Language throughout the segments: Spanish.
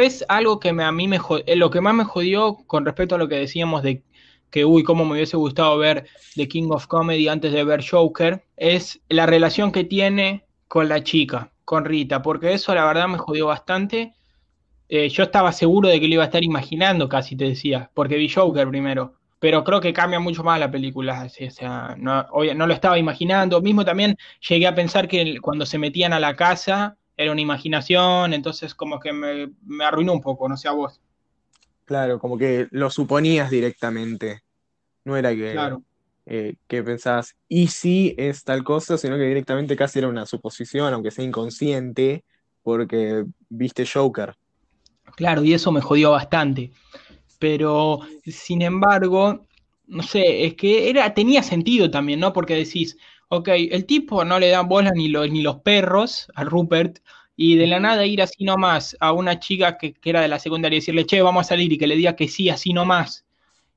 Después, algo que me, a mí me eh, lo que más me jodió con respecto a lo que decíamos de que, uy, cómo me hubiese gustado ver The King of Comedy antes de ver Joker, es la relación que tiene con la chica, con Rita, porque eso la verdad me jodió bastante. Eh, yo estaba seguro de que lo iba a estar imaginando, casi te decía, porque vi Joker primero. Pero creo que cambia mucho más la película. o sea, no, no lo estaba imaginando. Mismo también llegué a pensar que cuando se metían a la casa era una imaginación, entonces como que me, me arruinó un poco, no sé a vos. Claro, como que lo suponías directamente. No era que, eh, que pensabas, y si es tal cosa, sino que directamente casi era una suposición, aunque sea inconsciente, porque viste Joker. Claro, y eso me jodió bastante. Pero, sin embargo, no sé, es que era, tenía sentido también, ¿no? Porque decís, ok, el tipo no le da bola ni, ni los perros a Rupert, y de la nada ir así nomás a una chica que, era de la secundaria y decirle, che, vamos a salir y que le diga que sí, así nomás,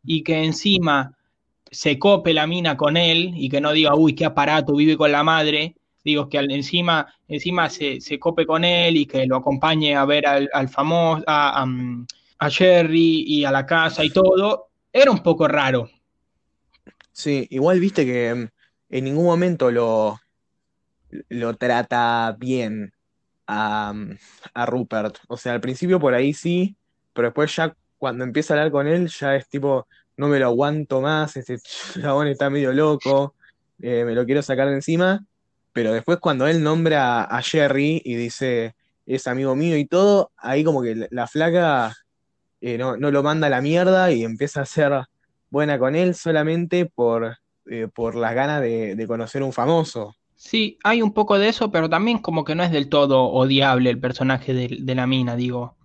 y que encima se cope la mina con él y que no diga, uy, qué aparato, vive con la madre, digo, que encima, encima se, cope con él y que lo acompañe a ver al, famoso, a, a Jerry y a la casa y todo, era un poco raro. Sí, igual viste que en ningún momento lo, lo trata bien a, Rupert. O sea, al principio por ahí sí, pero después ya cuando empieza a hablar con él, ya es tipo, no me lo aguanto más, este chabón está medio loco, eh, me lo quiero sacar de encima. Pero después cuando él nombra a Jerry y dice, es amigo mío y todo, ahí como que la flaca eh, no, lo manda a la mierda y empieza a ser buena con él solamente por eh, por las ganas de, conocer un famoso. Sí, hay un poco de eso, pero también como que no es del todo odiable el personaje de, la mina, digo.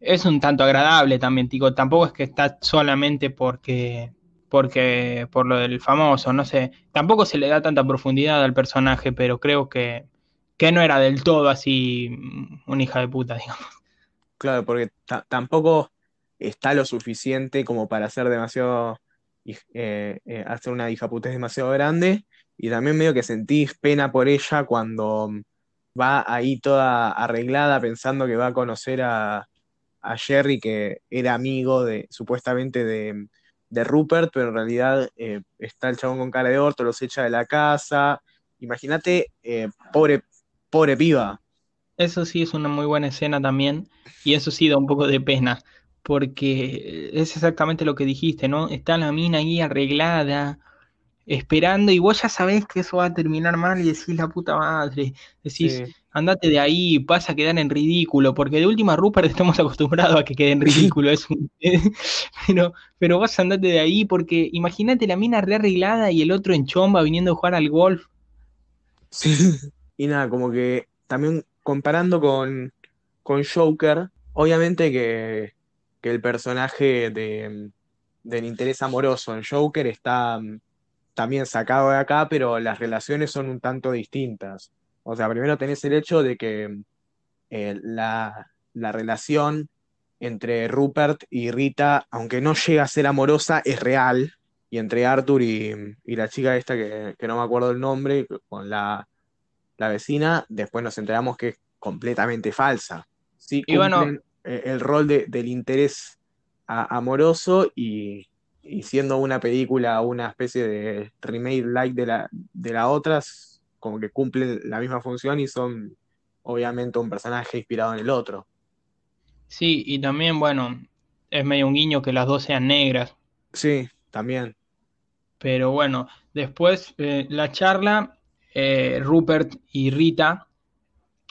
Es un tanto agradable también, digo, tampoco es que está solamente porque porque por lo del famoso, no sé, tampoco se le da tanta profundidad al personaje, pero creo que, que no era del todo así una hija de puta, digamos. Claro, porque tampoco está lo suficiente como para ser demasiado eh, eh, hacer una hijaputez demasiado grande. Y también medio que sentís pena por ella cuando va ahí toda arreglada pensando que va a conocer a, Jerry, que era amigo de, supuestamente de, Rupert, pero en realidad eh, está el chabón con cara de orto, los echa de la casa. Imagínate, pobre, pobre piba. Eso sí es una muy buena escena también, y eso sí da un poco de pena porque es exactamente lo que dijiste, ¿no? Está la mina ahí arreglada, esperando, y vos ya sabés que eso va a terminar mal y decís la puta madre, decís, andate de ahí, vas a quedar en ridículo, porque de última Rupert estamos acostumbrados a que quede en ridículo, es pero, pero vos andate de ahí, porque imagínate la mina re arreglada y el otro en chomba viniendo a jugar al golf. Sí, y nada, como que también comparando con, con Joker, obviamente que que el personaje de, del interés amoroso en Joker está mm, también sacado de acá, pero las relaciones son un tanto distintas. O sea, primero tenés el hecho de que mm, eh, la, relación entre Rupert y Rita, aunque no llega a ser amorosa, es real. Y entre Arthur y, la chica esta, que, no me acuerdo el nombre, con la, vecina, después nos enteramos que es completamente falsa. Sí, y bueno, el rol del interés amoroso y, siendo una película una especie de remake like de la, de la otra, como que cumplen la misma función y son obviamente un personaje inspirado en el otro. Sí, y también, bueno, es medio un guiño que las dos sean negras. Sí, también. Pero bueno, después eh, la charla, eh, Rupert y Rita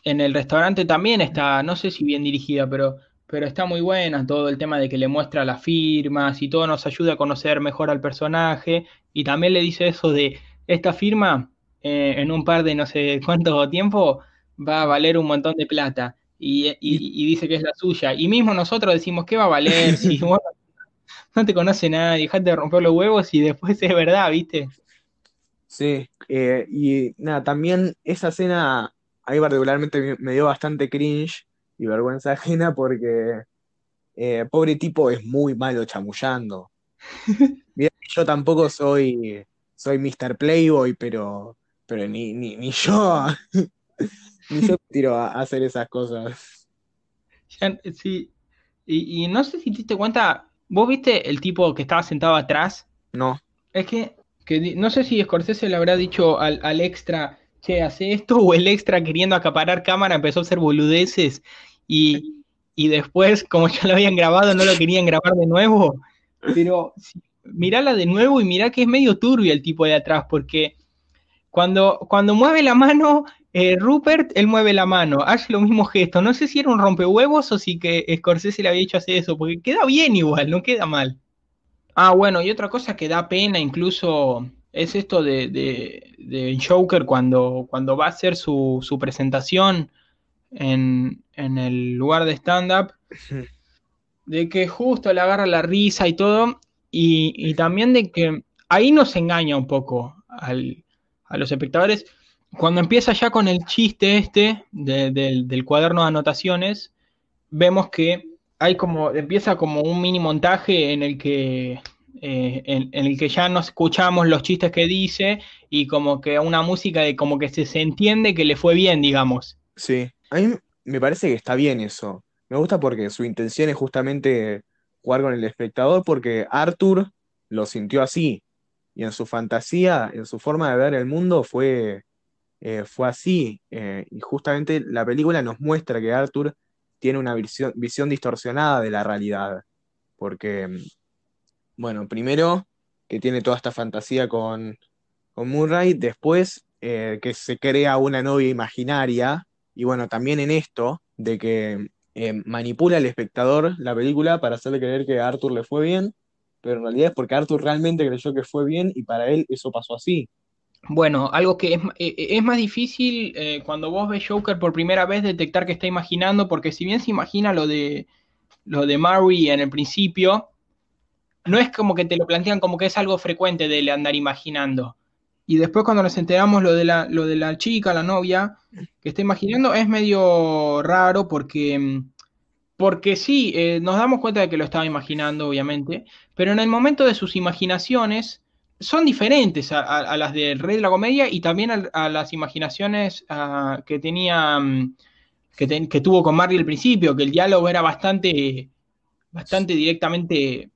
en el restaurante también está, no sé si bien dirigida, pero pero está muy buena, todo el tema de que le muestra las firmas y todo nos ayuda a conocer mejor al personaje y también le dice eso de esta firma eh, en un par de no sé cuánto tiempo va a valer un montón de plata y, dice que es la suya. Y mismo nosotros decimos ¿qué va a valer si no te conoce nadie, dejate de romper los huevos y después es verdad, ¿viste? Sí, eh, y nada, también esa escena ahí particularmente me dio bastante cringe y vergüenza ajena porque eh, pobre tipo es muy malo chamullando. yo tampoco soy, soy Mr. Playboy, pero, pero ni, ni, yo, ni yo tiro a hacer esas cosas. sí. Y, no sé si te diste cuenta, ¿vos viste el tipo que estaba sentado atrás? No. Es que, no sé si Scorsese le habrá dicho al, extra, hace esto, o el extra queriendo acaparar cámara empezó a hacer boludeces y, y después, como ya lo habían grabado, no lo querían grabar de nuevo. Pero mirala de nuevo y mirá que es medio turbio el tipo de atrás, porque cuando, cuando mueve la mano, eh, Rupert, él mueve la mano, hace los mismos gestos. No sé si era un rompehuevos o si que Scorsese le había hecho hacer eso, porque queda bien igual, no queda mal. Ah, bueno, y otra cosa que da pena incluso es esto de, de, Joker cuando, cuando va a hacer su, su presentación en, en, el lugar de stand-up, de que justo le agarra la risa y todo, y, también de que ahí nos engaña un poco a los espectadores. Cuando empieza ya con el chiste este del cuaderno de anotaciones, vemos que hay como, empieza como un mini montaje en el que eh, en, el que ya no escuchamos los chistes que dice y como que una música de como que se, se, entiende que le fue bien, digamos. Sí, a mí me parece que está bien eso. Me gusta porque su intención es justamente jugar con el espectador porque Arthur lo sintió así. Y en su fantasía, en su forma de ver el mundo, fue, eh, fue así. Eh, y justamente la película nos muestra que Arthur tiene una visión, visión distorsionada de la realidad. Porque, bueno, primero que tiene toda esta fantasía con, con Murray, después eh, que se crea una novia imaginaria, y bueno, también en esto, de que eh, manipula al espectador la película para hacerle creer que a Arthur le fue bien, pero en realidad es porque Arthur realmente creyó que fue bien y para él eso pasó así. Bueno, algo que es, eh, eh, más difícil cuando vos ves Joker por primera vez detectar que está imaginando, porque si bien se imagina lo de lo de Mary en el principio, no es como que te lo plantean como que es algo frecuente de andar imaginando. Y después cuando nos enteramos lo de la, lo de la chica, la novia, que está imaginando, es medio raro porque, porque sí, eh, nos damos cuenta de que lo estaba imaginando, obviamente, pero en el momento de sus imaginaciones son diferentes a, las del Rey de la Comedia y también a, las imaginaciones ah, que tenía, que, que, tuvo con Marley al principio, que el diálogo era bastante, bastante directamente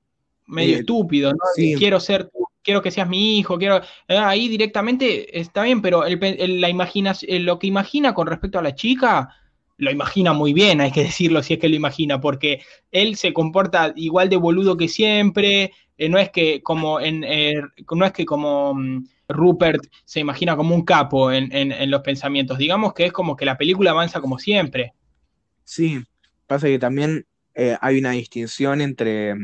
medio estúpido, ¿no? Quiero ser quiero que seas mi hijo, quiero. Eh, ahí directamente está bien, pero la imaginación, lo que imagina con respecto a la chica, lo imagina muy bien, hay que decirlo si es que lo imagina, porque él se comporta igual de boludo que siempre, eh, no es que como en eh, no es que como mm, Rupert se imagina como un capo en, los pensamientos, digamos que es como que la película avanza como siempre. Sí, pasa que también hay una distinción entre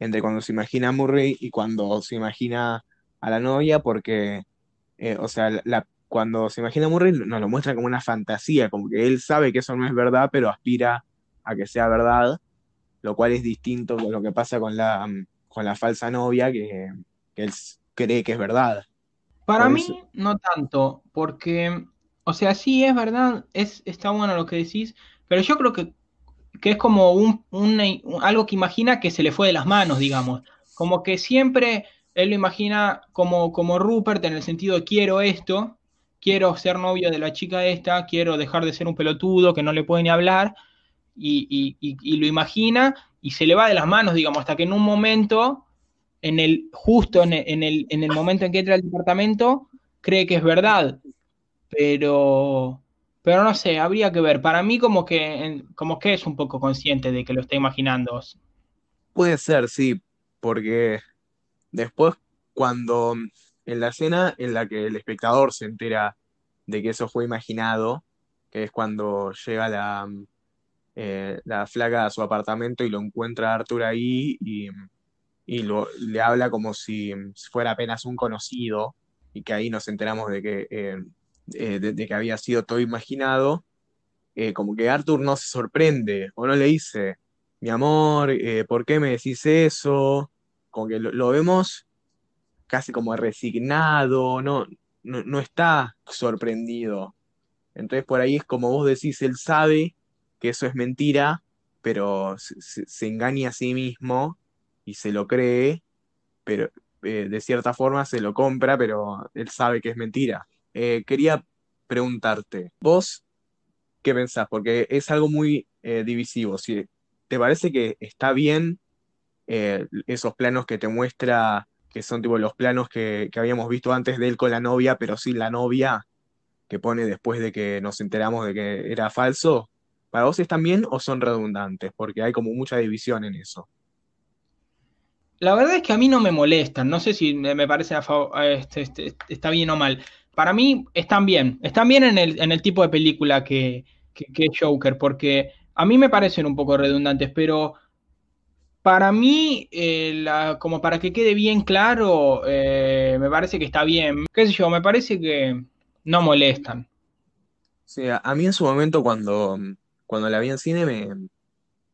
entre cuando se imagina a Murray y cuando se imagina a la novia, porque, eh, o sea, la, cuando se imagina a Murray nos lo muestra como una fantasía, como que él sabe que eso no es verdad, pero aspira a que sea verdad, lo cual es distinto con lo que pasa con la, mm, con la falsa novia, que, él cree que es verdad. Para mí, no tanto, porque, o sea, sí es verdad, es, está bueno lo que decís, pero yo creo que que es como un, algo que imagina que se le fue de las manos, digamos. Como que siempre él lo imagina como, como Rupert en el sentido de quiero esto, quiero ser novio de la chica esta, quiero dejar de ser un pelotudo que no le puede ni hablar, y, lo imagina y se le va de las manos, digamos, hasta que en un momento, en el, justo en el, en el momento en que entra al departamento, cree que es verdad. Pero, pero no sé, habría que ver. Para mí como que, como que es un poco consciente de que lo está imaginando. Puede ser, sí, porque después cuando en la escena en la que el espectador se entera de que eso fue imaginado, que es cuando llega la, eh, la flaca a su apartamento y lo encuentra Arthur ahí y, lo, le habla como si fuera apenas un conocido y que ahí nos enteramos de que eh, eh, de, que había sido todo imaginado, eh, como que Arthur no se sorprende o no le dice, mi amor, eh, ¿por qué me decís eso? Como que lo, vemos casi como resignado, no, no, está sorprendido. Entonces por ahí es como vos decís, él sabe que eso es mentira, pero se, engaña a sí mismo y se lo cree, pero de cierta forma se lo compra, pero él sabe que es mentira. Eh, quería preguntarte, vos qué pensás, porque es algo muy eh, divisivo. Si te parece que está bien eh, esos planos que te muestra, que son tipo los planos que, que habíamos visto antes de él con la novia, pero sin la novia, que pone después de que nos enteramos de que era falso, ¿para vos están bien o son redundantes? Porque hay como mucha división en eso. La verdad es que a mí no me molestan, no sé si me parece a favor- este- este- está bien o mal. Para mí están bien, están bien en el, tipo de película que, que, que es Joker, porque a mí me parecen un poco redundantes, pero para mí, eh, como para que quede bien claro, eh, me parece que está bien. ¿Qué sé yo? Me parece que no molestan. Sí, a, a mí en su momento cuando, cuando la vi en cine me,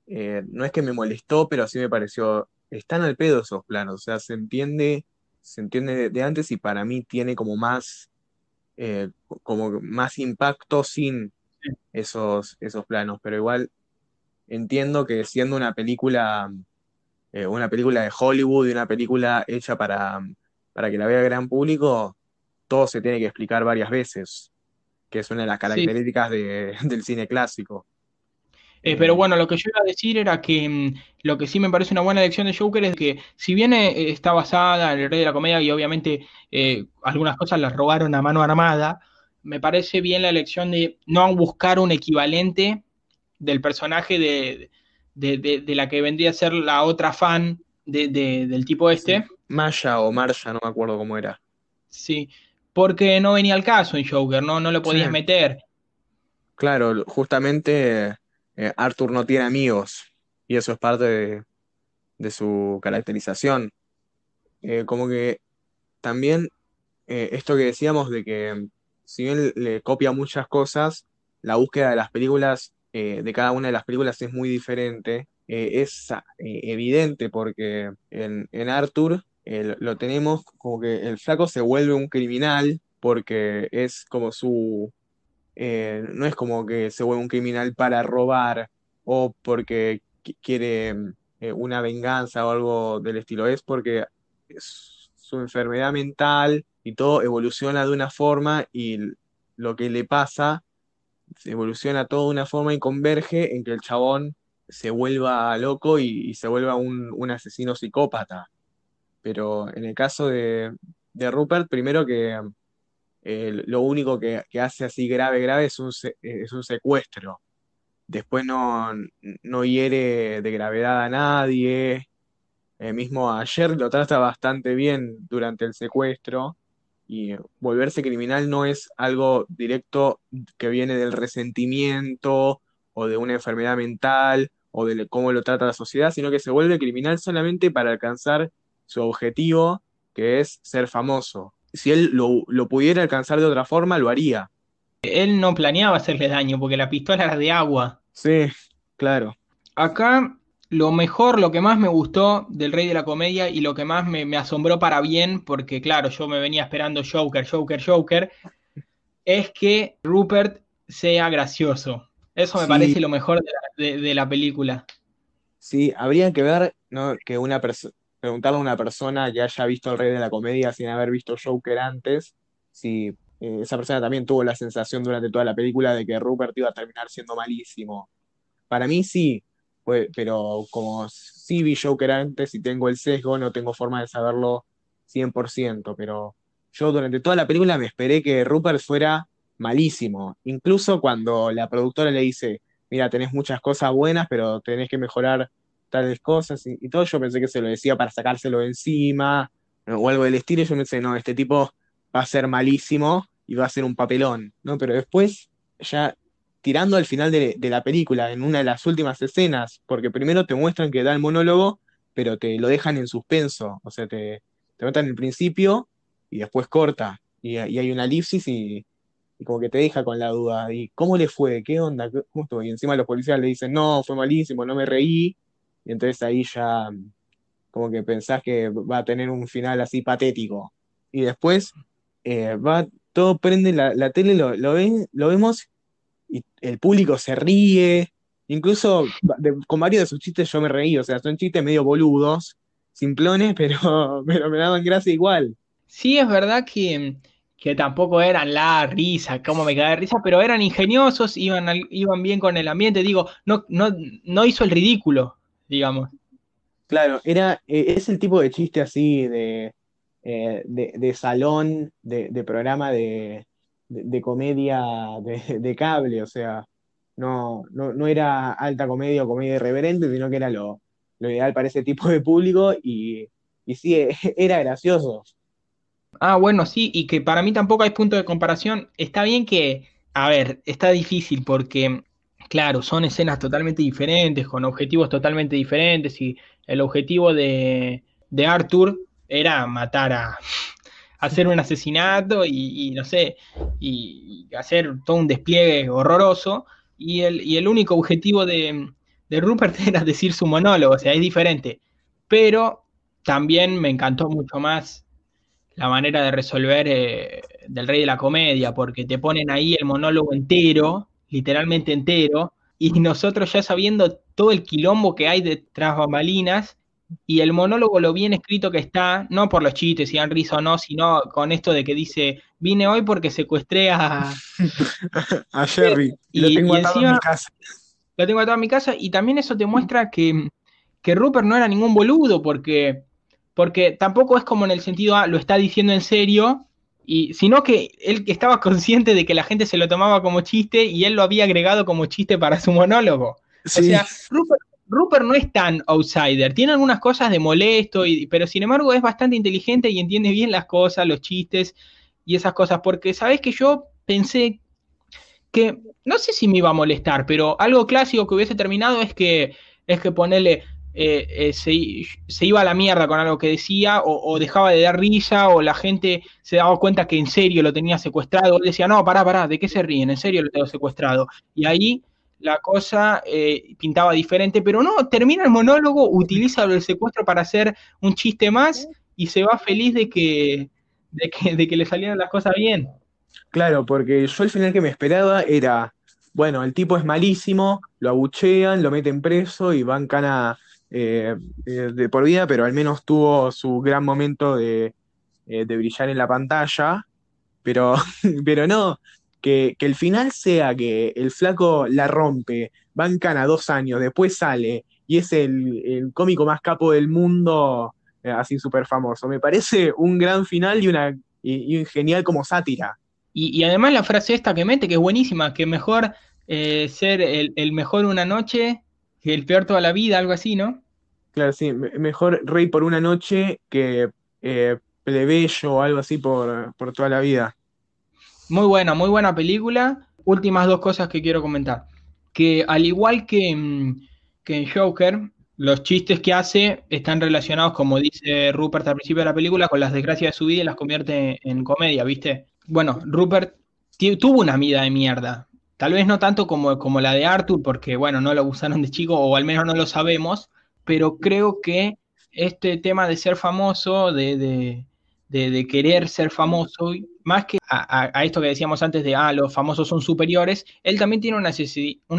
eh, no es que me molestó, pero sí me pareció, están al pedo esos planos, o sea, se entiende, se entiende de, de antes y para mí tiene como más, eh, como más impacto sin esos, esos planos, pero igual entiendo que siendo una película, eh, una película de Hollywood y una película hecha para, para que la vea el gran público, todo se tiene que explicar varias veces, que es una de las Sí. características de- del cine clásico. Eh, pero bueno, lo que yo iba a decir era que mm, lo que sí me parece una buena elección de Joker es que si bien eh, está basada en el Rey de la Comedia y obviamente eh, algunas cosas las robaron a mano armada, me parece bien la elección de no buscar un equivalente del personaje de, de, de- de la que vendría a ser la otra fan de- de- del tipo sí, este, Maya o Marsha, no me acuerdo cómo era. sí, porque no venía al caso en Joker, no, no lo Sí, podías meter. claro, justamente eh, Arthur no tiene amigos y eso es parte de, su caracterización. Eh, como que también eh, esto que decíamos de que si bien le copia muchas cosas, la búsqueda de las películas, de cada una de las películas es muy diferente. Es evidente porque en, en Arthur lo tenemos como que el flaco se vuelve un criminal porque es como su... eh, no es como que se vuelve un criminal para robar o porque qui- quiere eh, una venganza o algo del estilo, es porque su enfermedad mental y todo evoluciona de una forma y lo que le pasa evoluciona todo de una forma y converge en que el chabón se vuelva loco y, y se vuelva un, un asesino psicópata. Pero en el caso de, de Rupert, primero que eh, lo único que, hace así grave, grave es un, se- es un secuestro. Después no, no hiere de gravedad a nadie. Eh, mismo ayer lo trata bastante bien durante el secuestro y eh, volverse criminal no es algo directo que viene del resentimiento o de una enfermedad mental o de cómo lo trata la sociedad, sino que se vuelve criminal solamente para alcanzar su objetivo, que es ser famoso. Si él lo, lo pudiera alcanzar de otra forma, lo haría. Él no planeaba hacerle daño porque la pistola era de agua. Sí, claro. Acá lo mejor, lo que más me gustó del Rey de la Comedia y lo que más me, me asombró para bien, porque claro, yo me venía esperando Joker, Joker, Joker, es que Rupert sea gracioso. Eso me Sí, parece lo mejor de la, de- de la película. Sí, habría que ver, ¿no? que una perso- preguntarle a una persona que haya visto El Rey de la Comedia sin haber visto Joker antes, si eh, esa persona también tuvo la sensación durante toda la película de que Rupert iba a terminar siendo malísimo. Para mí sí, pero como sí vi Joker antes y tengo el sesgo, no tengo forma de saberlo 100%, pero yo durante toda la película me esperé que Rupert fuera malísimo. Incluso cuando la productora le dice, mira, tenés muchas cosas buenas, pero tenés que mejorar tales cosas y, todo, yo pensé que se lo decía para sacárselo de encima o algo del estilo, y yo pensé, no, este tipo va a ser malísimo y va a ser un papelón, ¿no? Pero después, ya tirando al final de, de la película, en una de las últimas escenas, porque primero te muestran que da el monólogo, pero te lo dejan en suspenso, o sea, te, te notan el principio y después corta, y, y hay una elipsis y, como que te deja con la duda, ¿y cómo le fue? ¿Qué onda? ¿Qué- ¿Cómo estuvo? Y encima los policías le dicen, no, fue malísimo, no me reí, y entonces ahí ya como que pensás que va a tener un final así patético. Y después eh, va, todo prende la, la tele, lo, lo, ven- lo vemos y el público se ríe. Incluso con varios de sus chistes yo me reí, o sea, son chistes medio boludos, simplones, pero, pero me daban gracia igual. Sí, es verdad que, que tampoco eran la risa, como me cae de risa, pero eran ingeniosos, iban, iban bien con el ambiente, digo, no, no, no hizo el ridículo, digamos. Claro, era, eh, es el tipo de chiste así de, eh, de, salón, de, programa de, comedia de, cable, o sea, no, no, era alta comedia o comedia irreverente, sino que era lo, ideal para ese tipo de público y, y sí, era gracioso. Ah, bueno, sí, y que para mí tampoco hay punto de comparación. Está bien que, a ver, está difícil porque, claro, son escenas totalmente diferentes, con objetivos totalmente diferentes, y el objetivo de, de Arthur era matar a, hacer un asesinato y, no sé, y, hacer todo un despliegue horroroso, y el, único objetivo de, de Rupert era decir su monólogo, o sea, es diferente. Pero también me encantó mucho más la manera de resolver eh, del rey de la comedia, porque te ponen ahí el monólogo entero, literalmente entero, y nosotros ya sabiendo todo el quilombo que hay detrás bambalinas, y el monólogo lo bien escrito que está, no por los chistes, si han risa o no, sino con esto de que dice, vine hoy porque secuestré a... a Jerry, y, lo tengo atado en mi casa. Lo tengo atado en mi casa, y también eso te muestra que, que Rupert no era ningún boludo, porque porque tampoco es como en el sentido, ah, lo está diciendo en serio, y, sino que él estaba consciente de que la gente se lo tomaba como chiste y él lo había agregado como chiste para su monólogo. O sea, Rupert, no es tan outsider, tiene algunas cosas de molesto, y, pero sin embargo es bastante inteligente y entiende bien las cosas, los chistes y esas cosas, porque sabes que yo pensé que, no sé si me iba a molestar, pero algo clásico que hubiese terminado es que, es que ponerle, eh, eh, se, iba a la mierda con algo que decía, o, dejaba de dar risa, o la gente se daba cuenta que en serio lo tenía secuestrado, o decía, no, pará, pará, ¿de qué se ríen? En serio lo tengo secuestrado. Y ahí la cosa eh, pintaba diferente, pero no, termina el monólogo, utiliza el secuestro para hacer un chiste más y se va feliz de que, de que, de que le salieran las cosas bien. Claro, porque yo al final que me esperaba era, bueno, el tipo es malísimo, lo abuchean, lo meten preso y van cana eh, eh, de por vida, pero al menos tuvo su gran momento de, eh, brillar en la pantalla. Pero, pero no, que, el final sea que el flaco la rompe, va en cana dos años, después sale y es el, cómico más capo del mundo, así súper famoso. Me parece un gran final y, una, genial como sátira. Y, además la frase esta que mete, que es buenísima, que mejor ser el, mejor una noche el peor toda la vida, algo así, ¿no? Claro, sí, mejor rey por una noche que eh, plebeyo o algo así por, toda la vida. Muy buena, muy buena película. Últimas dos cosas que quiero comentar. Que al igual que, mm, que en Joker, los chistes que hace están relacionados, como dice Rupert al principio de la película, con las desgracias de su vida y las convierte en comedia, ¿viste? Bueno, Rupert tuvo una vida de mierda. Tal vez no tanto como, como la de Arthur, porque bueno, no lo usaron de chico, o al menos no lo sabemos, pero creo que este tema de ser famoso, de, querer ser famoso, más que a, esto que decíamos antes de, ah, los famosos son superiores, él también tiene una,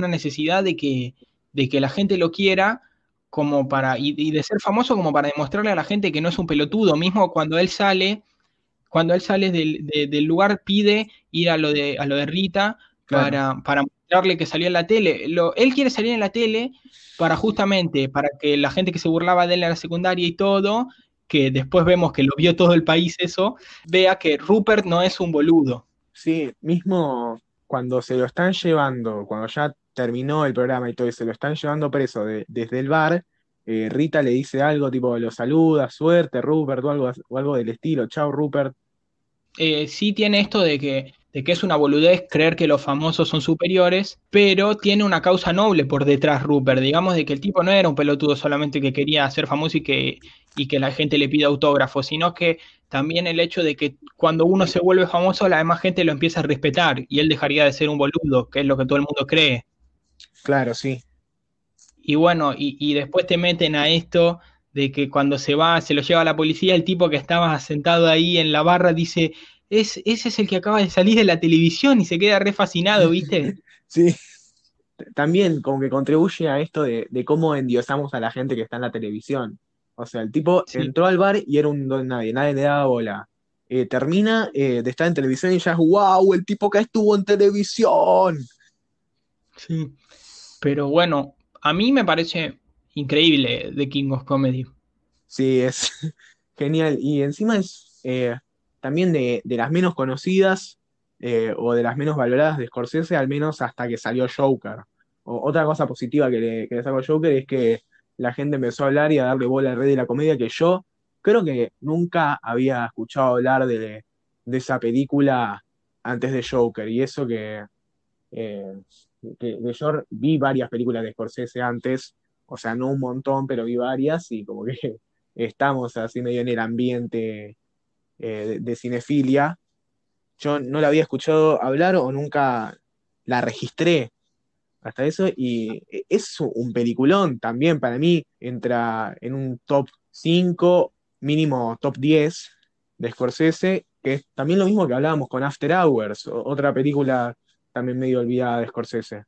necesidad de que, de que la gente lo quiera como para, y, de ser famoso como para demostrarle a la gente que no es un pelotudo, mismo cuando él sale, cuando él sale del, lugar pide ir a lo de, a lo de Rita para, para mostrarle que salía en la tele. él quiere salir en la tele para justamente, para que la gente que se burlaba de él en la secundaria y todo, que después vemos que lo vio todo el país eso, vea que Rupert no es un boludo. Sí, mismo cuando se lo están llevando, cuando ya terminó el programa y todo, y se lo están llevando preso desde el bar, eh, Rita le dice algo tipo, lo saluda, suerte, Rupert, o algo, o algo del estilo, chao, Rupert. Eh, sí tiene esto de que de que es una boludez creer que los famosos son superiores, pero tiene una causa noble por detrás Rupert, digamos de que el tipo no era un pelotudo solamente que quería ser famoso y que, y que la gente le pida autógrafos, sino que también el hecho de que cuando uno se vuelve famoso la demás gente lo empieza a respetar y él dejaría de ser un boludo, que es lo que todo el mundo cree. Claro, sí. Y bueno, y, y después te meten a esto de que cuando se va, se lo lleva a la policía, el tipo que estaba sentado ahí en la barra dice, es, ese es el que acaba de salir de la televisión y se queda re fascinado, ¿viste? sí. También como que contribuye a esto de, cómo endiosamos a la gente que está en la televisión. O sea, el tipo entró al bar y era un don nadie, nadie le daba bola. eh, termina de estar en televisión y ya es wow, el tipo que estuvo en televisión. Sí, pero bueno, a mí me parece increíble The King of Comedy. Sí, es genial. Y encima es también de, las menos conocidas o de las menos valoradas de Scorsese, al menos hasta que salió Joker. otra cosa positiva que le, que le Joker es que la gente empezó a hablar y a darle bola al rey de la comedia, que yo creo que nunca había escuchado hablar de, esa película antes de Joker, y eso que, eh, yo vi varias películas de Scorsese antes, o sea, no un montón, pero vi varias, y como que estamos así medio en el ambiente eh, de cinefilia. Yo no la había escuchado hablar o nunca la registré hasta eso, y e, es un peliculón también para mí, entra en un top 5, mínimo top 10 de Scorsese, que es también lo mismo que hablábamos con After Hours, otra película también medio olvidada de Scorsese.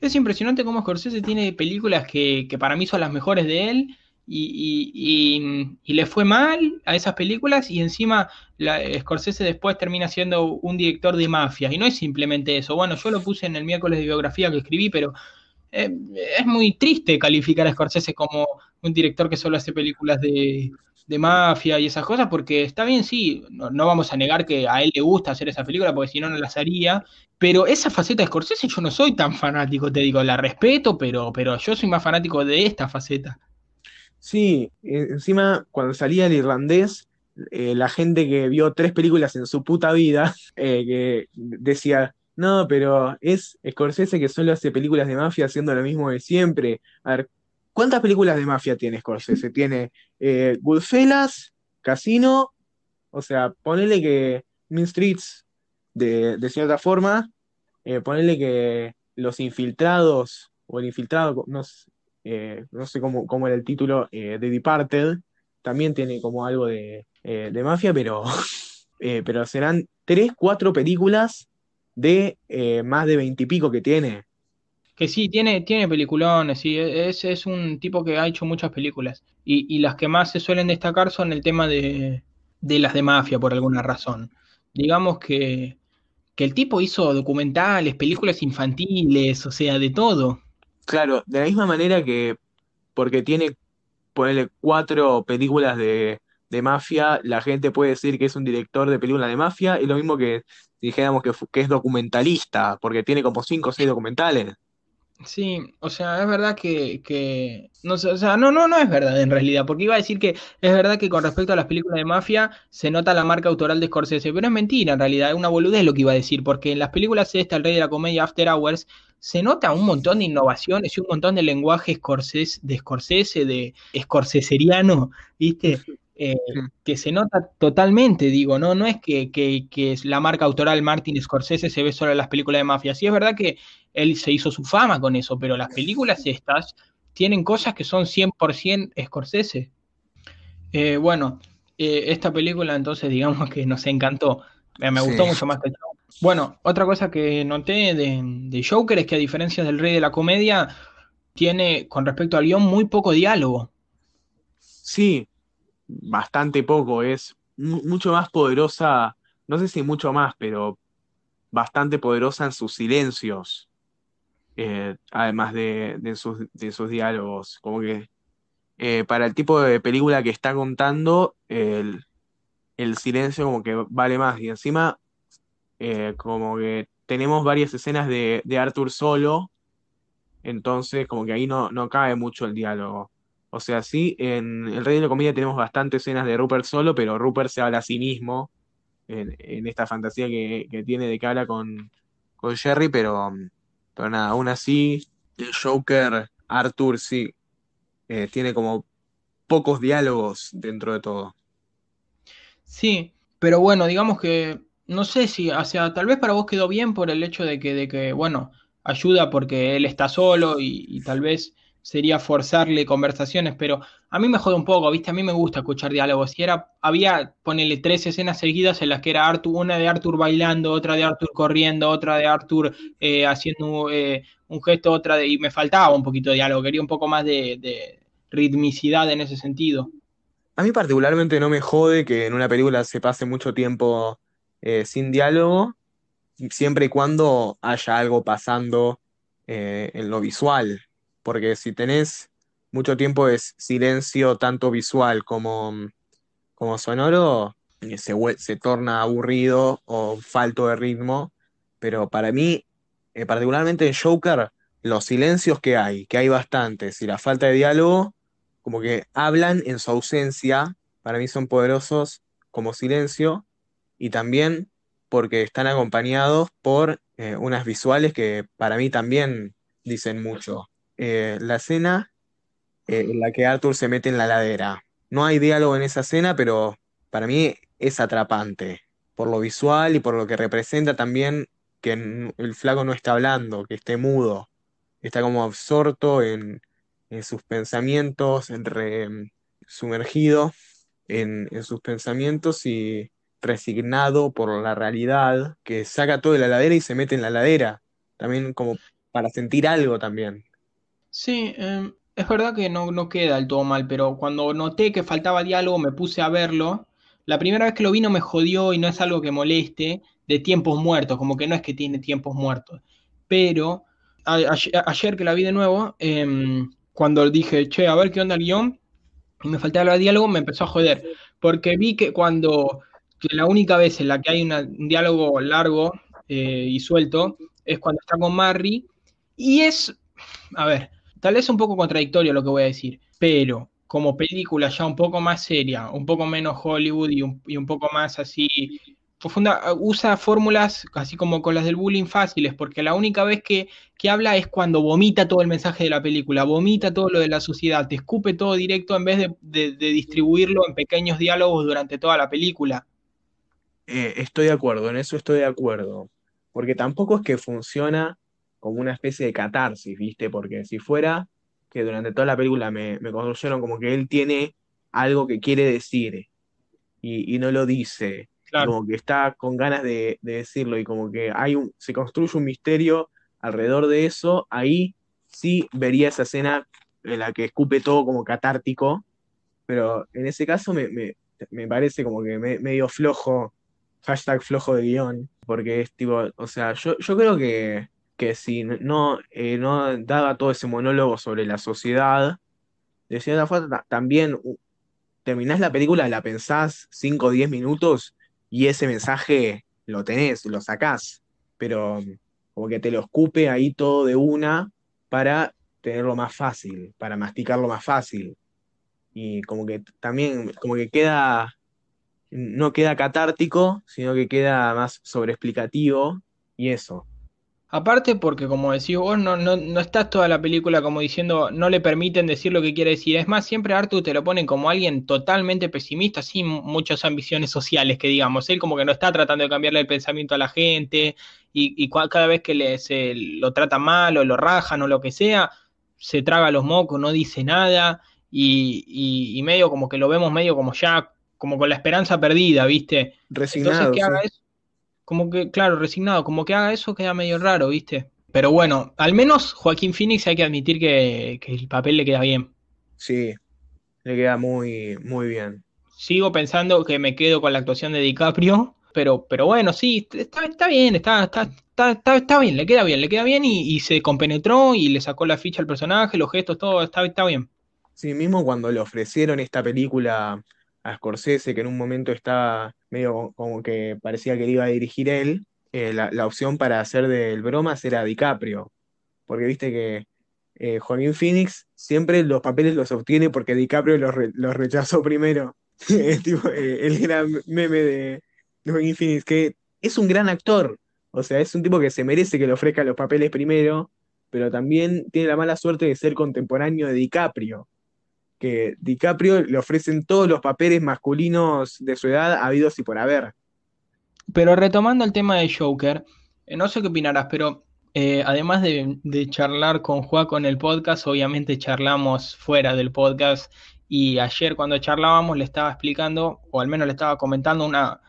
Es impresionante cómo Scorsese tiene películas que, que para mí son las mejores de él, y, le fue mal a esas películas y encima la, Scorsese después termina siendo un director de mafia. Y no es simplemente eso. Bueno, yo lo puse en el miércoles de biografía que escribí, pero eh, es muy triste calificar a Scorsese como un director que solo hace películas de, mafia y esas cosas, porque está bien, sí, no, vamos a negar que a él le gusta hacer esa película, porque si no, no las haría, pero esa faceta de Scorsese yo no soy tan fanático, te digo, la respeto, pero, pero yo soy más fanático de esta faceta. Sí, e, encima cuando salía el irlandés, eh, la gente que vio tres películas en su puta vida, eh, que decía, no, pero es Scorsese que solo hace películas de mafia haciendo lo mismo de siempre. A ver, ¿cuántas películas de mafia tiene Scorsese? Tiene eh, Goodfellas, Casino, o sea, ponele que Mean Streets, de, de cierta forma, eh, ponele que Los Infiltrados, o el infiltrado, no, eh, no sé cómo, cómo, era el título, eh, de Departed, también tiene como algo de, eh, mafia, pero, pero serán tres, cuatro películas de más de veintipico que tiene. Que sí, tiene, tiene peliculones, sí, e, es, es un tipo que ha hecho muchas películas. Y, las que más se suelen destacar son el tema de, de las de mafia, por alguna razón. Digamos que, que el tipo hizo documentales, películas infantiles, o sea, de todo. Claro, de la misma manera que porque tiene, ponerle cuatro películas de, mafia, la gente puede decir que es un director de películas de mafia, y lo mismo que dijéramos que, que es documentalista, porque tiene como cinco o seis documentales. Sí, o sea, es verdad que, no sé, o sea, no, no, no es verdad en realidad, porque iba a decir que es verdad que con respecto a las películas de mafia se nota la marca autoral de Scorsese, pero es mentira en realidad, es una boludez lo que iba a decir, porque en las películas esta, El Rey de la Comedia, After Hours, se nota un montón de innovaciones y un montón de lenguaje Scorsese, de Scorsese, de escorseseriano, ¿viste? Eh, que se nota totalmente, digo, ¿no? No es que, que, la marca autoral Martin Scorsese se ve solo en las películas de mafia. Sí es verdad que él se hizo su fama con eso, pero las películas estas tienen cosas que son 100% Scorsese. Eh, bueno, eh, esta película entonces digamos que nos encantó. Me gustó mucho más que el Bueno, otra cosa que noté de, de Joker es que a diferencia del Rey de la Comedia, tiene con respecto al guion muy poco diálogo. Sí, bastante poco, es mucho más poderosa, no sé si mucho más, pero bastante poderosa en sus silencios, eh, además de, sus, diálogos, como que eh, para el tipo de película que está contando, el, silencio como que vale más, y encima eh, como que tenemos varias escenas de, de Arthur solo, entonces como que ahí no, no cabe mucho el diálogo. O sea, sí, en El Rey de la Comedia tenemos bastantes escenas de Rupert solo, pero Rupert se habla a sí mismo en, esta fantasía que, tiene de cara con, con Jerry, pero, pero nada, aún así, el Joker, Arthur, sí, eh, tiene como pocos diálogos dentro de todo. Sí, pero bueno, digamos que, no sé si, o sea, tal vez para vos quedó bien por el hecho de que, de que bueno, ayuda porque él está solo y tal vez sería forzarle conversaciones, pero a mí me jode un poco, ¿viste? A mí me gusta escuchar diálogos. Y era, había, ponele tres escenas seguidas en las que era Arthur, una de Arthur bailando, otra de Arthur corriendo, otra de Arthur eh, haciendo eh, un gesto, otra de, y me faltaba un poquito de diálogo, quería un poco más de, ritmicidad en ese sentido. a mí particularmente no me jode que en una película se pase mucho tiempo eh, sin diálogo, siempre y cuando haya algo pasando en lo visual, porque si tenés mucho tiempo de silencio, tanto visual como, como sonoro, eh, se, se torna aburrido o falto de ritmo, pero para mí, particularmente en Joker, los silencios que hay, que hay bastantes, y la falta de diálogo, como que hablan en su ausencia, para mí son poderosos como silencio, y también porque están acompañados por eh, unas visuales que para mí también dicen mucho. Eh, la escena eh, en la que Arthur se mete en la ladera. No hay diálogo en esa escena, pero para mí es atrapante, por lo visual y por lo que representa también que el flaco no está hablando, que esté mudo está como absorto en, sus pensamientos, sumergido en, sus pensamientos y resignado por la realidad, que saca todo de la ladera y se mete en la ladera, también como para sentir algo también. Sí, em, es verdad que no, no queda del todo mal, pero cuando noté que faltaba diálogo me puse a verlo. La primera vez que lo vi no me jodió y no es algo que moleste de tiempos muertos, como que no es que tiene tiempos muertos, pero ayer, que la vi de nuevo, em, cuando dije, che, a ver qué onda el guion, y me faltaba el diálogo, me empezó a joder. Porque vi que cuando, que la única vez en la que hay un diálogo largo eh, y suelto, es cuando está con Marry, y es, a ver, tal vez un poco contradictorio lo que voy a decir, pero como película ya un poco más seria, un poco menos Hollywood y un, poco más así profunda, usa fórmulas así como con las del bullying fáciles, porque la única vez que, habla es cuando vomita todo el mensaje de la película, vomita todo lo de la sociedad, te escupe todo directo en vez de, distribuirlo en pequeños diálogos durante toda la película. Eh, estoy de acuerdo, en eso estoy de acuerdo, porque tampoco es que funciona como una especie de catarsis, ¿viste? Porque si fuera que durante toda la película me, me construyeron como que él tiene algo que quiere decir y, y no lo dice, como que está con ganas de, decirlo y como que hay un, se construye un misterio alrededor de eso, ahí sí vería esa escena en la que escupe todo como catártico, pero en ese caso me, parece como que medio flojo, hashtag flojo de guion, porque es tipo, o sea, yo, yo creo que, que si no, eh, no daba todo ese monólogo sobre la sociedad, de cierta forma también terminás la película, la pensás 5 o 10 minutos y ese mensaje lo tenés, lo sacás, pero como que te lo escupe ahí todo de una para tenerlo más fácil, para masticarlo más fácil. Y como que también, como que queda, no queda catártico, sino que queda más sobreexplicativo y eso. Aparte porque, como decís vos, no, no, no, estás toda la película como diciendo, no le permiten decir lo que quiere decir. Es más, siempre Arthur te lo ponen como alguien totalmente pesimista, sin muchas ambiciones sociales, que digamos. Él como que no está tratando de cambiarle el pensamiento a la gente y, cada vez que le, se lo trata mal o lo rajan o lo que sea, se traga los mocos, no dice nada y, y, medio como que lo vemos medio como ya, como con la esperanza perdida, ¿viste? Resignado. que haga eso como que, claro, resignado, como que haga eso queda medio raro, ¿viste? Pero bueno, al menos Joaquín Phoenix hay que admitir que, el papel le queda bien. Sí, le queda muy, muy bien. Sigo pensando que me quedo con la actuación de DiCaprio, pero, pero bueno, sí, está, está bien, está, está, está, bien, le queda bien, le queda bien y, se compenetró y le sacó la ficha al personaje, los gestos, todo, está, está bien. Sí, mismo cuando le ofrecieron esta película a Scorsese, que en un momento estaba medio como que parecía que iba a dirigir él, eh, la, opción para hacer del bromas era DiCaprio. Porque viste que eh, Joaquín Phoenix siempre los papeles los obtiene porque DiCaprio los, rechazó primero. tipo, eh, el gran meme de, Joaquín Phoenix, que es un gran actor. O sea, es un tipo que se merece que le ofrezca los papeles primero, pero también tiene la mala suerte de ser contemporáneo de DiCaprio que DiCaprio le ofrecen todos los papeles masculinos de su edad habidos y por haber. Pero retomando el tema de Joker, eh, no sé qué opinarás, pero eh, además de, charlar con Juaco en el podcast, obviamente charlamos fuera del podcast y ayer cuando charlábamos le estaba explicando, o al menos le estaba comentando una,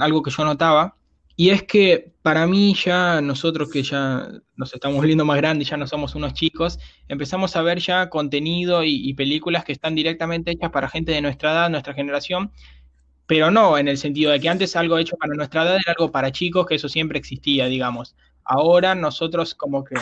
algo que yo notaba, Y es que para mí ya nosotros que ya nos estamos volviendo más grandes, ya no somos unos chicos, empezamos a ver ya contenido y, películas que están directamente hechas para gente de nuestra edad, nuestra generación, pero no en el sentido de que antes algo hecho para nuestra edad era algo para chicos, que eso siempre existía, digamos. Ahora nosotros como que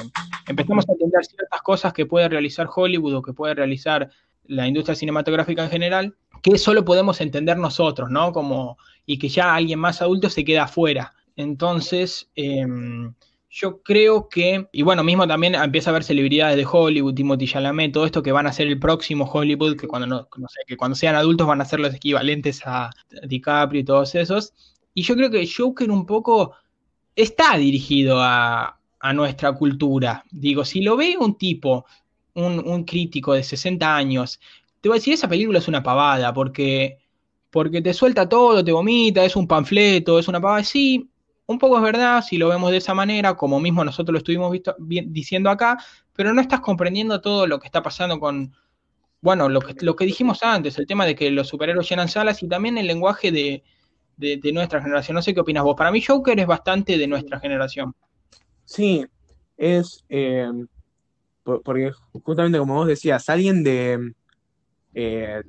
empezamos a entender ciertas cosas que puede realizar Hollywood o que puede realizar la industria cinematográfica en general, que solo podemos entender nosotros, ¿no? Como, y que ya alguien más adulto se queda afuera. Entonces, em, yo creo que, y bueno, mismo también empieza a haber celebridades de Hollywood, Timothy Chalamet, todo esto que van a ser el próximo Hollywood, que cuando no, sé, que cuando sean adultos van a ser los equivalentes a DiCaprio y todos esos. Y yo creo que Joker un poco está dirigido a, nuestra cultura. Digo, si lo ve un tipo, un, un, crítico de 60 años, te voy a decir, esa película es una pavada, porque, porque te suelta todo, te vomita, es un panfleto, es una pavada. Sí, un poco es verdad si lo vemos de esa manera, como mismo nosotros lo estuvimos diciendo acá, pero no estás comprendiendo todo lo que está pasando con, bueno, lo que, lo que dijimos antes, el tema de que los superhéroes llenan salas y también el lenguaje de, nuestra generación. No sé qué opinas vos. Para mí Joker es bastante de nuestra generación. Sí, es eh, porque justamente como vos decías, alguien de, eh,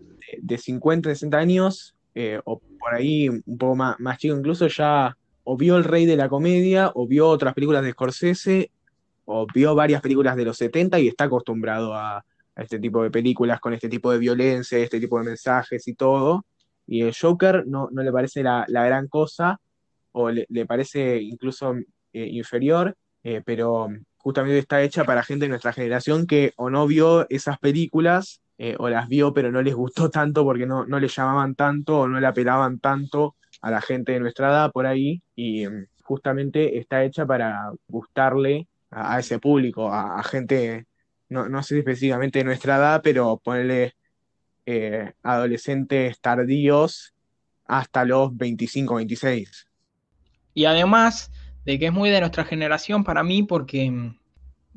de 50, 60 años, eh, o por ahí un poco más, más chico incluso, ya o vio El Rey de la Comedia, o vio otras películas de Scorsese, o vio varias películas de los 70 y está acostumbrado a, este tipo de películas con este tipo de violencia, este tipo de mensajes y todo. Y el Joker no, le parece la, gran cosa, o le, parece incluso eh, inferior, eh, pero justamente está hecha para gente de nuestra generación que o no vio esas películas, eh, o las vio pero no les gustó tanto porque no, no le llamaban tanto o no le apelaban tanto a la gente de nuestra edad por ahí y mm, justamente está hecha para gustarle a, ese público, a, gente, no, no, sé específicamente de nuestra edad, pero ponerle eh, adolescentes tardíos hasta los 25, 26. Y además de que es muy de nuestra generación para mí porque mm,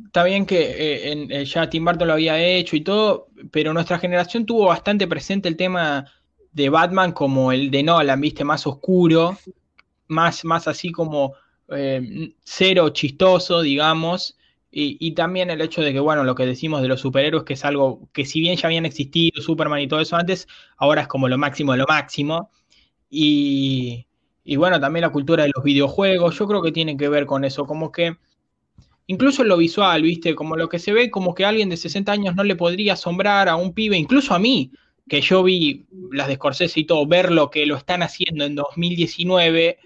está bien que eh, eh, ya Tim Burton lo había hecho y todo, pero nuestra generación tuvo bastante presente el tema de Batman como el de Nolan, viste, más oscuro, más, más así como eh, cero chistoso, digamos. Y, también el hecho de que, bueno, lo que decimos de los superhéroes, que es algo que si bien ya habían existido, Superman y todo eso antes, ahora es como lo máximo de lo máximo. Y, y bueno, también la cultura de los videojuegos, yo creo que tiene que ver con eso, como que incluso en lo visual, ¿viste? Como lo que se ve, como que alguien de 60 años no le podría asombrar a un pibe, incluso a mí, que yo vi las de Scorsese y todo, ver lo que lo están haciendo en 2019,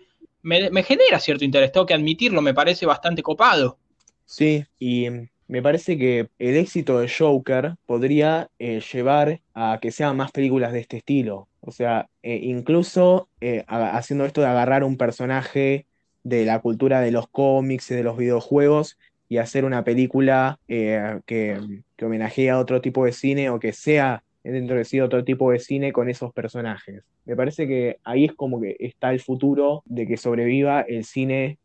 me, genera cierto interés, tengo que admitirlo, me parece bastante copado. Sí, y me parece que el éxito de Joker podría eh, llevar a que sean más películas de este estilo. O sea, eh, incluso eh, haciendo esto de agarrar un personaje de la cultura de los cómics y de los videojuegos y hacer una película que, que homenajee a otro tipo de cine o que sea dentro de sí otro tipo de cine con esos personajes. Me parece que ahí es como que está el futuro de que sobreviva el cine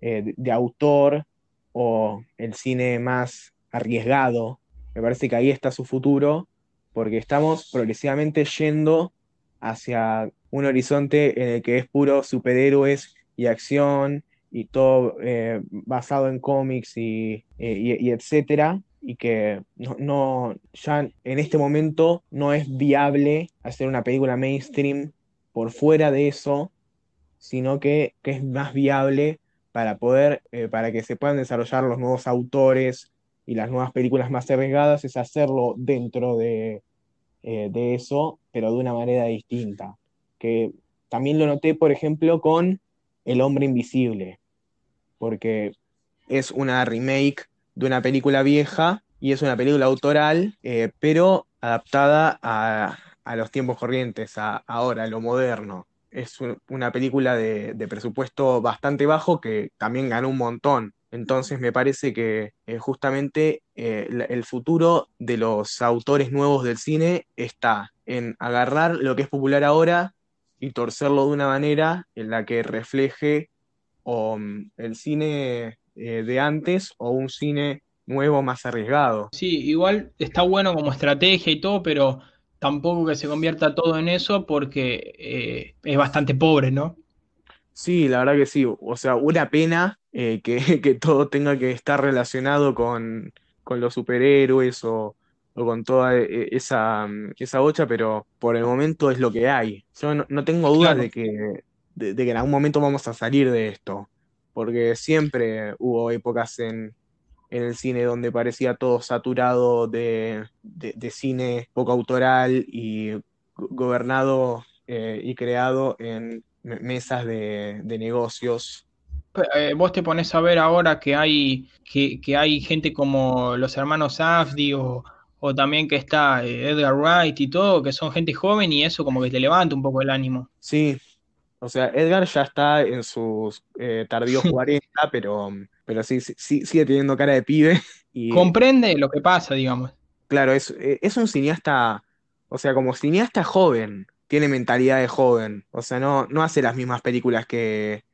eh, de, autor o el cine más arriesgado. Me parece que ahí está su futuro porque estamos progresivamente yendo hacia un horizonte en el que es puro superhéroes y acción y todo eh, basado en cómics y, eh, y, y etcétera, y que no, ya en este momento no es viable hacer una película mainstream por fuera de eso, sino que, es más viable para poder, eh, para que se puedan desarrollar los nuevos autores y las nuevas películas más arriesgadas, es hacerlo dentro de, eh, de eso, pero de una manera distinta. Que también lo noté, por ejemplo, con El hombre invisible, porque es una remake de una película vieja y es una película autoral, eh, pero adaptada a, los tiempos corrientes, a ahora, a lo moderno. Es una película de, presupuesto bastante bajo que también ganó un montón. Entonces me parece que eh, justamente eh, el futuro de los autores nuevos del cine está en agarrar lo que es popular ahora y torcerlo de una manera en la que refleje mm, el cine de antes o un cine nuevo, más arriesgado. Sí, igual está bueno como estrategia y todo, pero tampoco que se convierta todo en eso porque eh, es bastante pobre, ¿no? Sí, la verdad que sí. O sea, una pena eh, que, que todo tenga que estar relacionado con, con los superhéroes o, o con toda eh, esa, esa bocha, pero por el momento es lo que hay. Yo no, no tengo dudas Claro. de que, de, de que en algún momento vamos a salir de esto, porque siempre hubo épocas en, en el cine donde parecía todo saturado de, de- de cine poco autoral y go- gobernado eh, y creado en me- mesas de, de negocios. Eh, vos te pones a ver ahora que hay, que, que hay gente como los hermanos Safdie o, o también que está eh, Edgar Wright y todo, que son gente joven y eso como que te levanta un poco el ánimo. Sí, o sea, Edgar ya está en sus eh, tardíos 40, pero, pero sí, sigue teniendo cara de pibe. Y Comprende lo que pasa, digamos. claro, es, eh, es un cineasta, o sea, como cineasta joven, tiene mentalidad de joven. O sea, no, no hace las mismas películas que,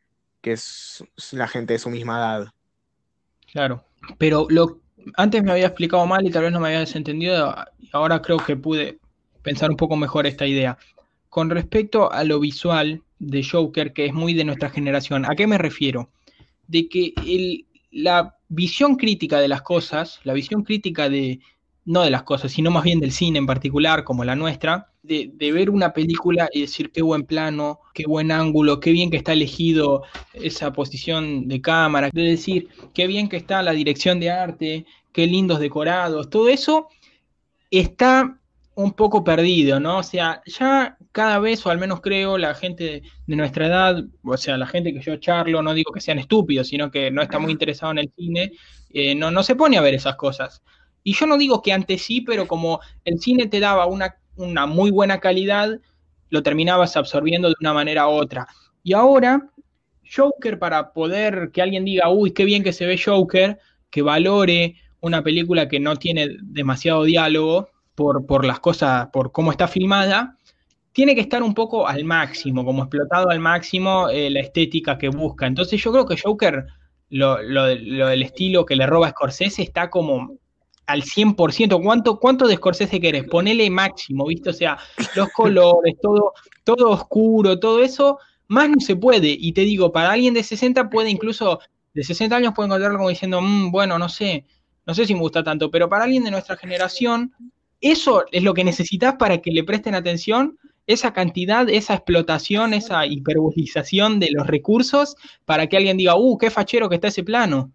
que s- la gente de su misma edad. Claro. Pero lo, antes me había explicado mal y tal vez no me había desentendido, y ahora creo que pude pensar un poco mejor esta idea. Con respecto a lo visual de Joker, que es muy de nuestra generación, ¿a qué me refiero? De que el, la visión crítica de las cosas, la visión crítica de, no de las cosas, sino más bien del cine en particular, como la nuestra, de, de ver una película y decir qué buen plano, qué buen ángulo, qué bien que está elegido esa posición de cámara, de decir qué bien que está la dirección de arte, qué lindos decorados, todo eso está un poco perdido, ¿no? O sea, ya cada vez, o al menos creo, la gente de nuestra edad, o sea, la gente que yo charlo, no digo que sean estúpidos, sino que no está muy interesado en el cine, eh, no, no se pone a ver esas cosas. Y yo no digo que antes sí, pero como el cine te daba una, una muy buena calidad, lo terminabas absorbiendo de una manera u otra. Y ahora, Joker, para poder que alguien diga, uy, qué bien que se ve Joker, que valore una película que no tiene demasiado diálogo por, por las cosas, por cómo está filmada, tiene que estar un poco al máximo, como explotado al máximo eh, la estética que busca. Entonces yo creo que Joker, lo, lo, lo del estilo que le roba a Scorsese está como al 100%. ¿Cuánto, cuánto de Scorsese querés? Ponele máximo, ¿viste? O sea, los colores, todo, todo oscuro, todo eso, más no se puede. Y te digo, para alguien de 60 puede incluso, de 60 años puede encontrarlo como diciendo, mmm, bueno, no sé, no sé si me gusta tanto, pero para alguien de nuestra generación, eso es lo que necesitas para que le presten atención, esa cantidad, esa explotación, esa hiperbolización de los recursos, para que alguien diga, uh, qué fachero que está ese plano.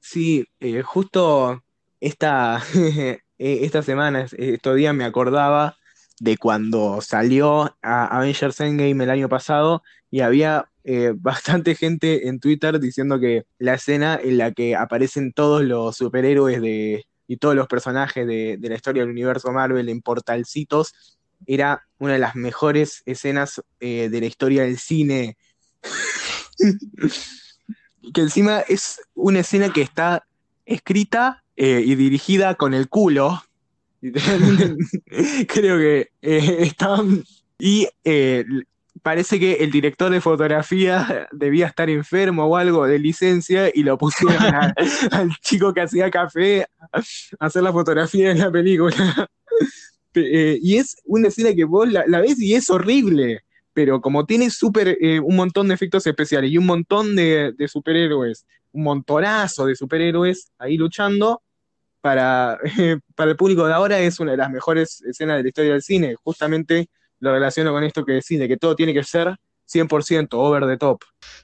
Sí, eh, justo esta, esta semana, estos días me acordaba de cuando salió a Avengers Endgame el año pasado y había eh, bastante gente en Twitter diciendo que la escena en la que aparecen todos los superhéroes de, y todos los personajes de, la historia del universo Marvel en portalcitos era una de las mejores escenas eh, de la historia del cine. que encima es una escena que está escrita eh, y dirigida con el culo. Creo que eh. Y eh, parece que el director de fotografía debía estar enfermo o algo de licencia y lo pusieron a, al chico que hacía café a hacer la fotografía en la película. Eh, y es una escena que vos la, la ves y es horrible pero como tiene súper eh, un montón de efectos especiales y un montón de, de, superhéroes, un montonazo de superhéroes ahí luchando, para, para el público de ahora es una de las mejores escenas de la historia del cine. Justamente lo relaciono con esto que decís, de que todo tiene que ser 100% over the top.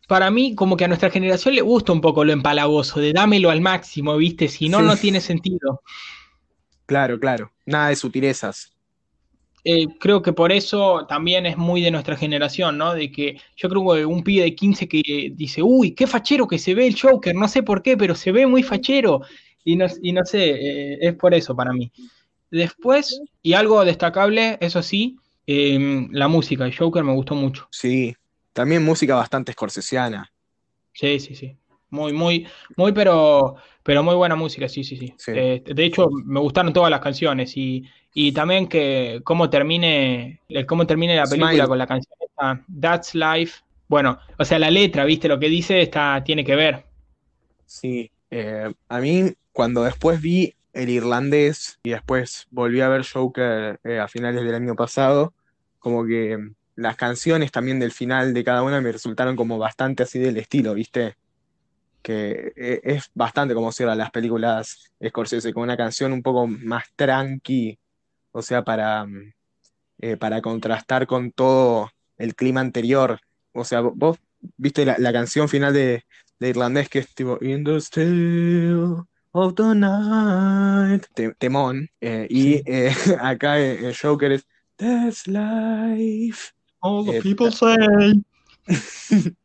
Para mí, como que a nuestra generación le gusta un poco lo empalagoso, de dámelo al máximo, ¿viste? Si no, sí. no tiene sentido. Claro, claro. Nada de sutilezas. Eh, creo que por eso también es muy de nuestra generación, ¿no? De que yo creo que un pibe de 15 que dice, uy, qué fachero que se ve el Joker, no sé por qué, pero se ve muy fachero. Y no, y no sé, eh, es por eso para mí. Después, y algo destacable, eso sí, eh, la música. El Joker me gustó mucho. Sí, también música bastante escorsesiana. Sí, sí, sí. Muy, muy, muy, pero, pero muy buena música, sí, sí, sí. Sí. Eh, de hecho, me gustaron todas las canciones y, y también que cómo termine, eh, cómo termine la película Smile. con la canción esta, That's Life. Bueno, o sea, la letra, viste, lo que dice está, tiene que ver. Sí, eh, a mí cuando después vi el irlandés y después volví a ver Joker eh, a finales del año pasado, como que las canciones también del final de cada una me resultaron como bastante así del estilo, ¿viste? Que eh, es bastante como cierran las películas Scorsese, con una canción un poco más tranqui, o sea, para, mm, eh, para contrastar con todo el clima anterior. O sea, vos viste la, canción final de, Irlandés que es tipo In the Still of the Night, temón, eh, y acá en Joker es That's life. All the people say.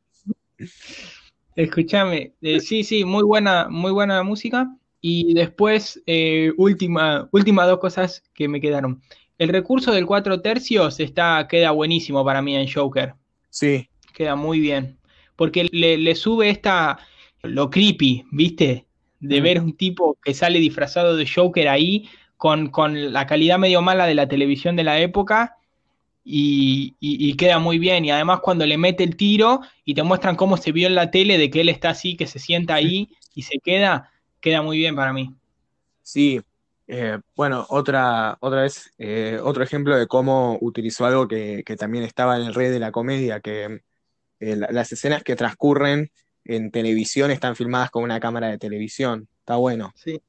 Escúchame, eh, sí, sí, muy buena, muy buena música. Y después, eh, última, última dos cosas que me quedaron. El recurso del cuatro tercios está, queda buenísimo para mí en Joker. Sí. Queda muy bien. Porque le, sube esta, lo creepy, ¿viste? De mm. ver un tipo que sale disfrazado de Joker ahí, con, con la calidad medio mala de la televisión de la época, y, queda muy bien. Y además cuando le mete el tiro y te muestran cómo se vio en la tele de que él está así, que se sienta ahí y se queda, queda muy bien para mí. Sí, eh, bueno, otra, otra vez, eh, otro ejemplo de cómo utilizó algo que, también estaba en el rey de la comedia, que eh, las escenas que transcurren en televisión están filmadas con una cámara de televisión. Está bueno. Sí.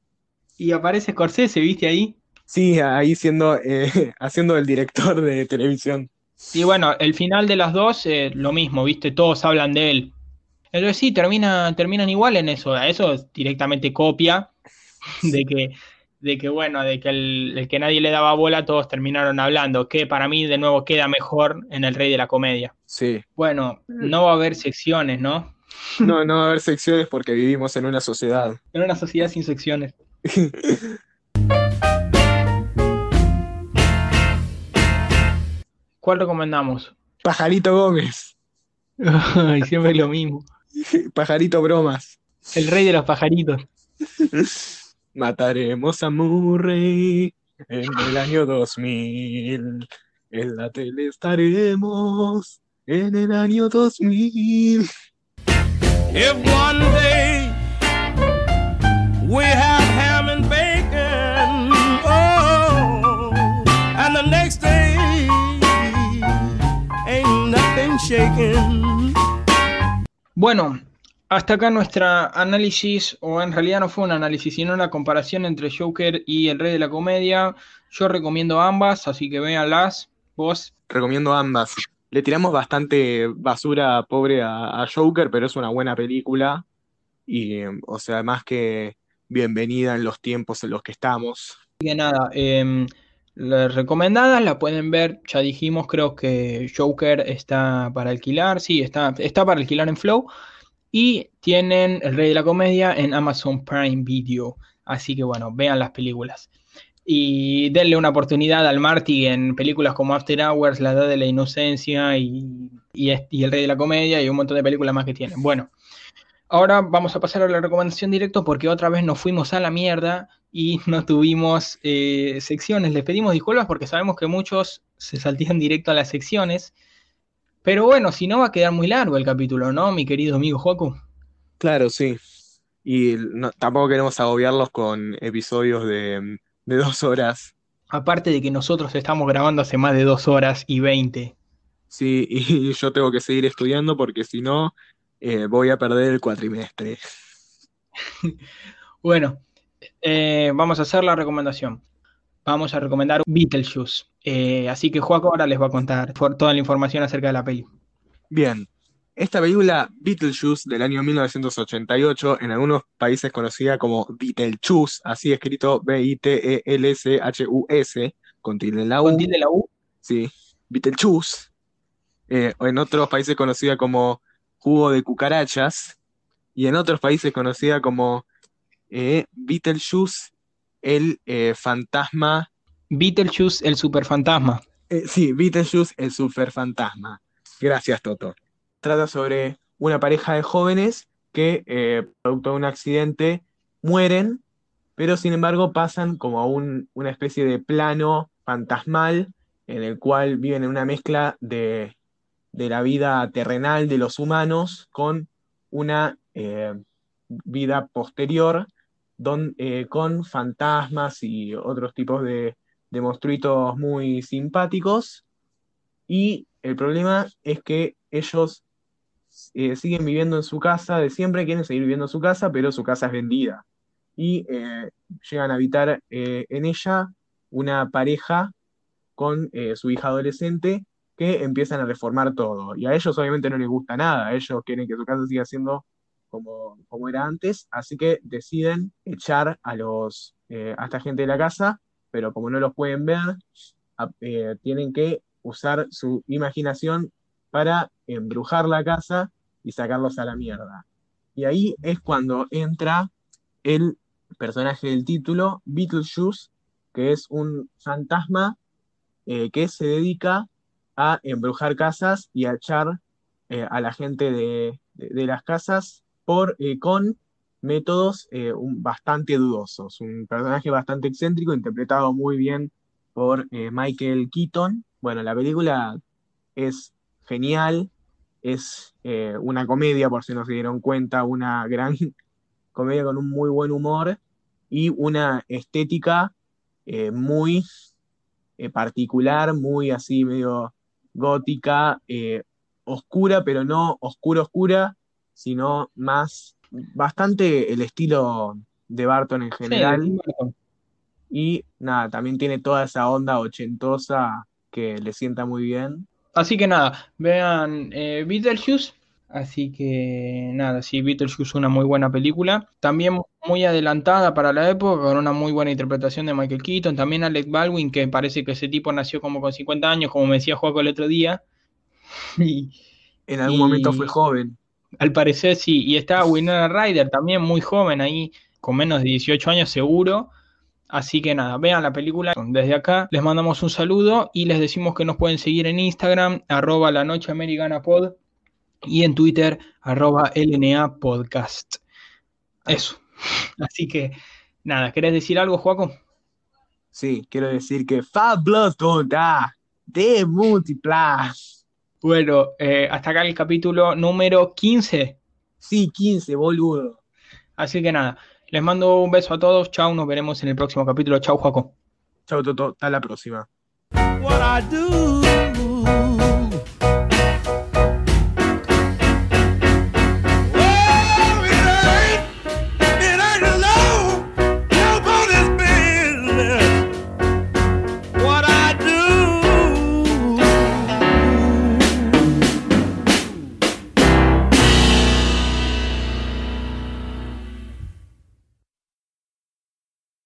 Y aparece Scorsese, ¿viste ahí? Sí, ahí siendo, eh, haciendo el director de televisión. Y bueno, el final de las dos, eh, lo mismo, ¿viste? Todos hablan de él. Entonces sí, termina, terminan igual en eso. Eso es directamente copia de que, de que bueno, de que el, que nadie le daba bola, todos terminaron hablando. Que para mí, de nuevo, queda mejor en El Rey de la Comedia. Sí. Bueno, no va a haber secciones, ¿no? No, no va a haber secciones porque vivimos en una sociedad. En una sociedad sin secciones. ¿Cuál recomendamos? Pajarito Gómez. Ay, siempre lo mismo. Pajarito Bromas. El rey de los pajaritos. Mataremos a Murray en el año 2000. En la tele estaremos en el año 2000. If one day we have bueno, hasta acá nuestra análisis, o en realidad no fue un análisis, sino una comparación entre Joker y El Rey de la Comedia. Yo recomiendo ambas, así que véanlas. ¿Vos? Recomiendo ambas. Le tiramos bastante basura pobre a, Joker, pero es una buena película. Y, o sea, más que bienvenida en los tiempos en los que estamos. Que nada, eh, las recomendadas la pueden ver, ya dijimos, creo que Joker está para alquilar, sí, está, está para alquilar en Flow. Y tienen El Rey de la Comedia en Amazon Prime Video. Así que bueno, vean las películas. Y denle una oportunidad al Marty en películas como After Hours, La Edad de la Inocencia y, y El Rey de la Comedia y un montón de películas más que tienen. Bueno, ahora vamos a pasar a la recomendación directo porque otra vez nos fuimos a la mierda y no tuvimos eh, secciones. Les pedimos disculpas porque sabemos que muchos se saltían directo a las secciones. Pero bueno, si no va a quedar muy largo el capítulo, ¿no, mi querido amigo Joaco? Claro, sí. Y tampoco queremos agobiarlos con episodios de, dos horas. Aparte de que nosotros estamos grabando hace más de dos horas y veinte. Sí, y yo tengo que seguir estudiando porque si no, eh, voy a perder el cuatrimestre. bueno, eh, vamos a hacer la recomendación. Vamos a recomendar Beetlejuice. Eh, así que Juaco ahora les va a contar toda la información acerca de la peli. Bien. Esta película, Beetlejuice, del año 1988, en algunos países conocida como Beetlejuice, así escrito B-I-T-E-L-S-H-U-S, con tilde en la U. ¿Con tilde en la U? Sí, Beetlejuice. Eh, en otros países conocida como jugo de cucarachas, y en otros países conocida como eh, Beetlejuice, el eh, fantasma. Beetlejuice, el superfantasma. Eh, sí, Beetlejuice, el superfantasma. Gracias, Toto. Trata sobre una pareja de jóvenes que, eh, producto de un accidente, mueren, pero sin embargo pasan como a un, una especie de plano fantasmal en el cual viven en una mezcla de, de la vida terrenal de los humanos con una vida posterior eh, con fantasmas y otros tipos de, monstruitos muy simpáticos. Y el problema es que ellos eh, siguen viviendo en su casa de siempre, quieren seguir viviendo en su casa, pero su casa es vendida. Y eh, llegan a habitar eh, en ella una pareja con su hija adolescente que empiezan a reformar todo. Y a ellos obviamente no les gusta nada, ellos quieren que su casa siga siendo como, como era antes, así que deciden echar a, los, a esta gente de la casa, pero como no los pueden ver, tienen que usar su imaginación para embrujar la casa y sacarlos a la mierda. Y ahí es cuando entra el personaje del título, Beetlejuice, que es un fantasma eh, que se dedica a embrujar casas y a echar eh, a la gente de, las casas por, eh, con métodos bastante dudosos. Un personaje bastante excéntrico, interpretado muy bien por Michael Keaton. Bueno, la película es genial, es eh, una comedia, por si no se dieron cuenta, una gran comedia con un muy buen humor y una estética eh, muy eh, particular, muy así medio gótica, oscura, pero no oscura oscura, sino más bastante el estilo de Barton en general. y nada, también tiene toda esa onda ochentosa que le sienta muy bien. Así que nada, vean eh, Beetlejuice. Así que nada, sí, Beetlejuice es una muy buena película. También muy adelantada para la época, con una muy buena interpretación de Michael Keaton. También Alec Baldwin, que parece que ese tipo nació como con 50 años, como me decía Juaco el otro día. y, en algún momento fue joven. Al parecer sí. Y está Winona Ryder, también muy joven ahí, con menos de 18 años seguro. Así que nada, vean la película. Desde acá les mandamos un saludo y les decimos que nos pueden seguir en Instagram, arroba la noche americana pod, y en Twitter, arroba LNA podcast. Eso. Así que nada, ¿querés decir algo, Joaco? Sí, quiero decir que Fabulous da de Multiplas. Bueno, eh, hasta acá el capítulo número 15. Sí, 15, boludo. Así que nada, les mando un beso a todos. Chao, nos veremos en el próximo capítulo. Chao, Juaco. Chao, Toto. Hasta la próxima.